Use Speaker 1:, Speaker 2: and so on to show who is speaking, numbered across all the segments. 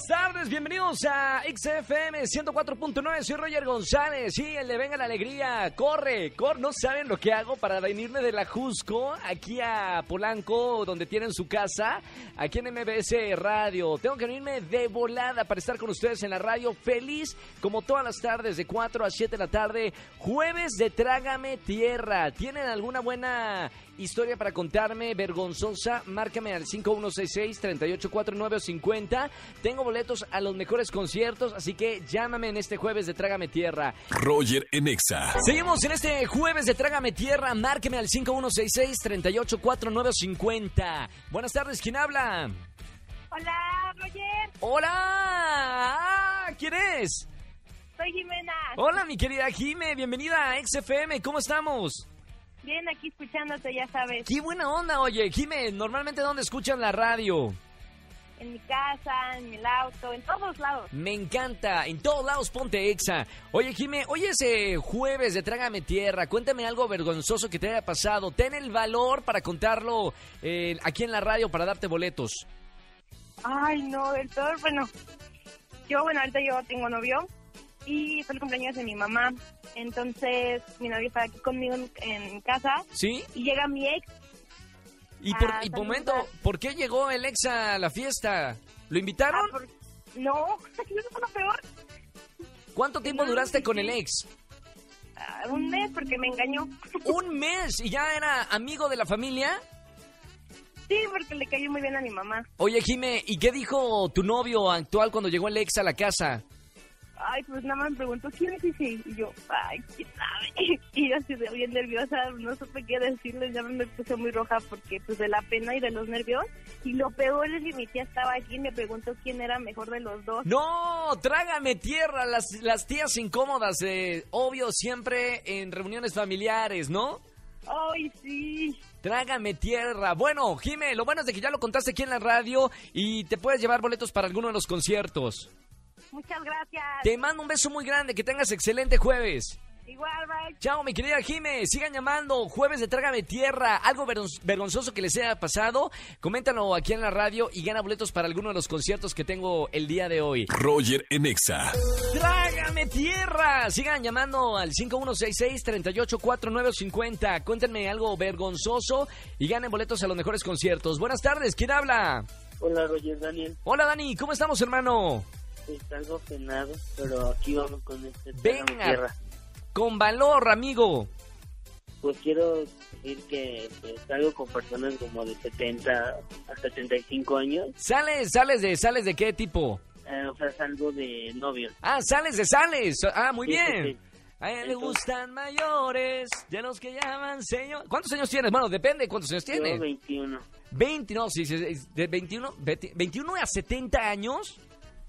Speaker 1: Buenas tardes, bienvenidos a XFM 104.9, soy Roger González, sí, el de Venga la Alegría, corre, corre, no saben lo que hago para venirme de la Jusco aquí a Polanco, donde tienen su casa, aquí en MBS Radio, tengo que venirme de volada para estar con ustedes en la radio, feliz como todas las tardes de 4 a 7 de la tarde, jueves de Trágame Tierra, ¿tienen alguna buena historia para contarme vergonzosa? Márcame al 5166-384950, tengo boletos a los mejores conciertos, así que llámame en este jueves de Trágame Tierra.
Speaker 2: Roger en Exa.
Speaker 1: Seguimos en este jueves de Trágame Tierra. Márqueme al 5166-384950. Buenas tardes, ¿quién habla?
Speaker 3: Hola, Roger.
Speaker 1: ¡Hola! Ah, ¿Quién es?
Speaker 3: Soy Jimena.
Speaker 1: Hola, mi querida Jime. Bienvenida a XFM. ¿Cómo estamos?
Speaker 3: Bien, aquí escuchándote, ya sabes.
Speaker 1: ¡Qué buena onda, oye! Jime, ¿normalmente dónde escuchan la radio?
Speaker 3: En mi casa, en el auto, en todos lados.
Speaker 1: Me encanta. En todos lados ponte exa. Oye, Jime, hoy es eh, jueves de Trágame Tierra. Cuéntame algo vergonzoso que te haya pasado. Ten el valor para contarlo eh, aquí en la radio para darte boletos.
Speaker 3: Ay, no, del todo. Bueno, yo, bueno, ahorita yo tengo novio y fue el cumpleaños de mi mamá. Entonces, mi novio está aquí conmigo en, en casa
Speaker 1: ¿Sí?
Speaker 3: y llega mi ex.
Speaker 1: Y por,
Speaker 3: Ah,
Speaker 1: y momento, ¿por qué llegó el ex a la fiesta? ¿Lo invitaron?
Speaker 3: Ah, por- No, eso fue lo peor.
Speaker 1: ¿Cuánto tiempo
Speaker 3: no,
Speaker 1: duraste
Speaker 3: sí,
Speaker 1: con el ex?
Speaker 3: Ah, un mes porque me engañó.
Speaker 1: Un mes y ya era amigo de la familia.
Speaker 3: Sí, porque le cayó muy bien a mi mamá.
Speaker 1: Oye, Jime, ¿y qué dijo tu novio actual cuando llegó el ex a la casa?
Speaker 3: Ay, pues nada más me preguntó quién es ese. Y yo, ay, quién sabe. Y yo así de bien nerviosa, no supe qué decirle. Ya me puse muy roja porque, pues, de la pena y de los nervios. Y lo peor es que mi tía estaba aquí y me preguntó quién era mejor de los dos.
Speaker 1: No, trágame tierra, las, las tías incómodas, eh, obvio, siempre en reuniones familiares, ¿no?
Speaker 3: Ay, sí.
Speaker 1: Trágame tierra. Bueno, Jime, lo bueno es de que ya lo contaste aquí en la radio y te puedes llevar boletos para alguno de los conciertos.
Speaker 3: Muchas gracias.
Speaker 1: Te mando un beso muy grande, que tengas excelente jueves.
Speaker 3: Igual, bye.
Speaker 1: Chao, mi querida Jime. Sigan llamando. Jueves de Trágame Tierra. Algo vergon- vergonzoso que les haya pasado. Coméntalo aquí en la radio y gana boletos para alguno de los conciertos que tengo el día de hoy.
Speaker 2: Roger en Exa.
Speaker 1: ¡Trágame Tierra! Sigan llamando al 5166-384950. Cuéntenme algo vergonzoso y ganen boletos a los mejores conciertos. Buenas tardes. ¿Quién habla?
Speaker 4: Hola Roger Daniel,
Speaker 1: Hola, Dani. ¿Cómo estamos, hermano?
Speaker 4: Pues algo penado, pero aquí vamos con este
Speaker 1: Venga. Con valor, amigo.
Speaker 4: Pues quiero decir que pues, salgo con personas como de 70 a 75 años,
Speaker 1: ¿Sales, sales de, sales de qué tipo?
Speaker 4: eh, o sea, salgo de novio.
Speaker 1: Ah, sales de sales. Ah, muy
Speaker 4: Sí,
Speaker 1: bien.
Speaker 4: sí.
Speaker 1: A él le gustan mayores, de los que llaman señor. ¿Cuántos años tienes? Bueno, depende de cuántos años
Speaker 4: Yo
Speaker 1: tienes.
Speaker 4: 21.
Speaker 1: 20, no, sí, sí, sí, de 21, 20 21 a 70 años.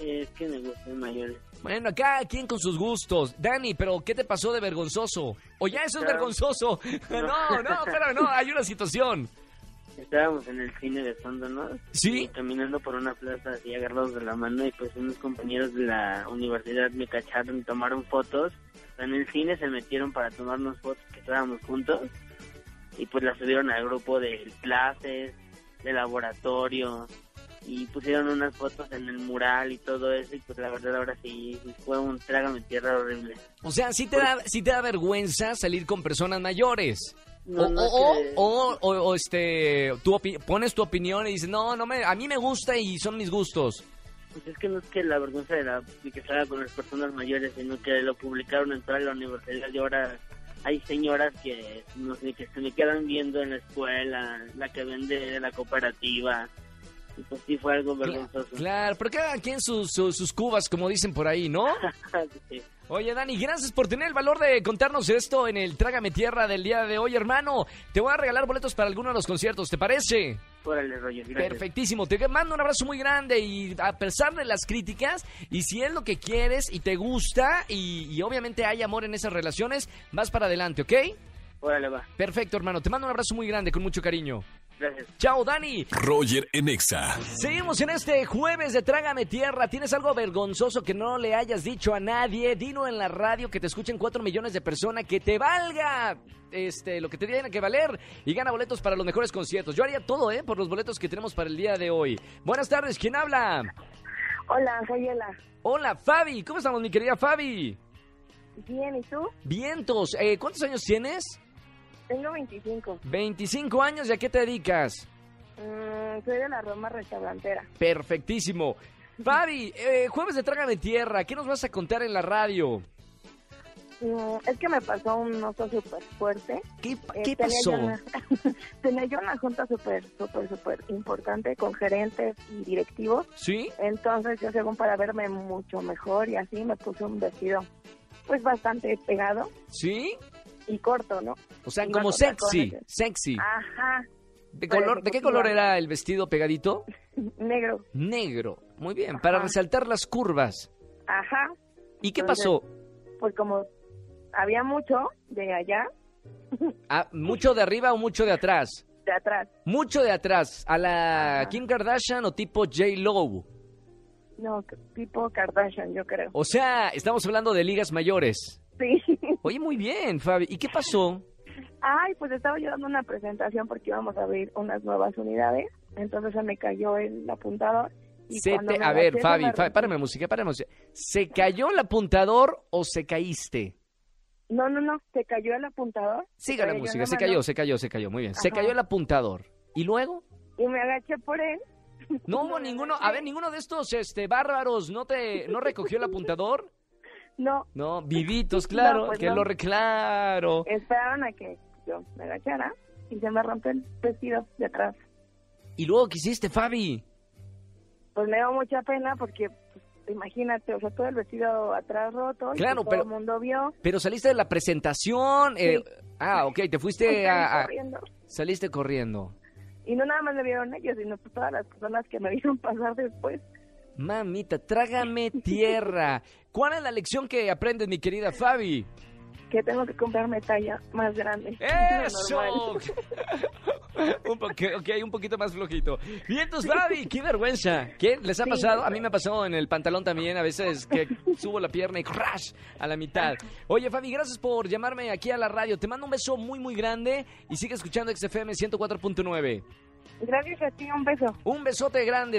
Speaker 4: Es que me gustan mayores.
Speaker 1: Bueno, cada quien con sus gustos. Dani, pero ¿qué te pasó de vergonzoso? O ya eso es vergonzoso. No, no, espérame, no, hay una situación.
Speaker 4: Estábamos en el cine de fondo, ¿no?
Speaker 1: ¿Sí?
Speaker 4: Y caminando por una plaza así agarrados de la mano y pues unos compañeros de la universidad me cacharon y tomaron fotos. En el cine se metieron para tomarnos fotos que estábamos juntos y pues las subieron al grupo de clases, de laboratorio y pusieron unas fotos en el mural y todo eso y pues la verdad ahora sí fue un trágame tierra horrible.
Speaker 1: O sea, sí te da, sí te da vergüenza salir con personas mayores.
Speaker 4: No,
Speaker 1: o,
Speaker 4: no
Speaker 1: o-
Speaker 4: que-
Speaker 1: o- o- o, este, tú opi- pones tu opinión y dices, no, no me, a mí me gusta y son mis gustos.
Speaker 4: Pues es que no es que la vergüenza de, la, de que salga con las personas mayores, sino que lo publicaron en toda la universidad y ahora hay señoras que no sé, que se me quedan viendo en la escuela, la que vende de la cooperativa. Y pues sí fue algo vergonzoso.
Speaker 1: Claro, pero cada quien sus, sus, sus cubas, como dicen por ahí, ¿no?
Speaker 4: Sí.
Speaker 1: Oye, Dani, gracias por tener el valor de contarnos esto en el Trágame Tierra del día de hoy, hermano. Te voy a regalar boletos para alguno de los conciertos, ¿te parece?
Speaker 4: Órale, Roger, gracias.
Speaker 1: Perfectísimo, te mando un abrazo muy grande y a pesar de las críticas, y si es lo que quieres y te gusta y, y obviamente hay amor en esas relaciones, vas para adelante, ¿ok?
Speaker 4: Órale, va.
Speaker 1: Perfecto, hermano. Te mando un abrazo muy grande, con mucho cariño.
Speaker 4: Gracias.
Speaker 1: Chao, Dani.
Speaker 2: Roger en Exa.
Speaker 1: Seguimos en este jueves de Trágame Tierra. ¿Tienes algo vergonzoso que no le hayas dicho a nadie? Dino en la radio que te escuchen cuatro millones de personas, que te valga este, lo que te tiene que valer y gana boletos para los mejores conciertos. Yo haría todo, ¿eh? Por los boletos que tenemos para el día de hoy. Buenas tardes, ¿quién habla?
Speaker 3: Hola, soy Ela.
Speaker 1: Hola, Fabi. ¿Cómo estamos, mi querida Fabi?
Speaker 3: Bien, ¿y tú?
Speaker 1: Vientos. Eh, ¿Cuántos años tienes?
Speaker 3: Tengo 25.
Speaker 1: 25 años. ¿Y a qué te dedicas?
Speaker 3: Mm, soy de la Roma restaurantera.
Speaker 1: Perfectísimo. Fabi, eh, jueves de Trágame Tierra. ¿Qué nos vas a contar en la radio?
Speaker 3: Mm, es que me pasó un oso súper fuerte.
Speaker 1: ¿Qué,
Speaker 3: Eh,
Speaker 1: qué
Speaker 3: tenía yo
Speaker 1: pasó?
Speaker 3: una- tenía yo una junta súper, súper, súper importante con gerentes y directivos.
Speaker 1: ¿Sí?
Speaker 3: Entonces yo según para verme mucho mejor y así me puse un vestido pues bastante pegado
Speaker 1: ¿Sí?
Speaker 3: Y corto, ¿no?
Speaker 1: O sea, como sexy, sexy.
Speaker 3: Ajá,
Speaker 1: ¿De, color, ¿De qué color era el vestido pegadito?
Speaker 3: negro.
Speaker 1: Negro. Muy bien, para resaltar las curvas.
Speaker 3: Ajá,
Speaker 1: ¿Y qué
Speaker 3: Entonces-
Speaker 1: pasó?
Speaker 3: pues como había mucho de allá,
Speaker 1: Ah, ¿Mucho de arriba o mucho de atrás?
Speaker 3: de atrás.
Speaker 1: Mucho de atrás. ¿A la
Speaker 3: Ajá.
Speaker 1: Kim Kardashian o tipo J-Lo?
Speaker 3: No, tipo Kardashian, yo creo.
Speaker 1: O sea, estamos hablando de ligas mayores. Oye, muy bien, Fabi. ¿Y qué pasó?
Speaker 3: Ay, pues estaba yo dando una presentación porque íbamos a abrir unas nuevas unidades. Entonces se me cayó el apuntador. Y
Speaker 1: Se te- A ver, Fabi,
Speaker 3: me
Speaker 1: Fabi, párame música, párame música. ¿Se cayó el apuntador o se caíste?
Speaker 3: No, no, no, se cayó el apuntador.
Speaker 1: Siga la música,
Speaker 3: la
Speaker 1: se cayó, se cayó, se cayó, muy bien. Se cayó el apuntador. ¿Y luego?
Speaker 3: Y me agaché por él.
Speaker 1: No hubo ninguno, a ver, ninguno de estos este bárbaros no te no recogió el apuntador?
Speaker 3: No,
Speaker 1: No, vivitos, claro,
Speaker 3: No, pues
Speaker 1: que
Speaker 3: no.
Speaker 1: lo reclaro.
Speaker 3: esperaron a que yo me agachara y se me rompió el vestido de atrás.
Speaker 1: ¿Y luego qué hiciste, Fabi?
Speaker 3: Pues me dio mucha pena porque, pues, imagínate, o sea, todo el vestido atrás roto. y
Speaker 1: Claro, pero-
Speaker 3: todo el mundo vio.
Speaker 1: Pero saliste de la presentación. eh, ah, ok, te fuiste a, a-
Speaker 3: corriendo.
Speaker 1: Saliste corriendo.
Speaker 3: Y no nada más me vieron ellos, sino todas las personas que me vieron pasar después.
Speaker 1: Mamita, trágame tierra. ¿Cuál es la lección que aprendes, mi querida Fabi?
Speaker 3: Que tengo que comprarme talla más grande.
Speaker 1: ¡Eso! un, po- un poquito más flojito. Vientos, Fabi, qué vergüenza. ¿Qué les ha
Speaker 3: Sí,
Speaker 1: pasado? A mí me ha pasado en el pantalón también, a veces que subo la pierna y crash a la mitad. Oye, Fabi, gracias por llamarme aquí a la radio. Te mando un beso muy, muy grande y sigue escuchando XFM 104.9.
Speaker 3: Gracias a ti, un beso.
Speaker 1: Un besote grande.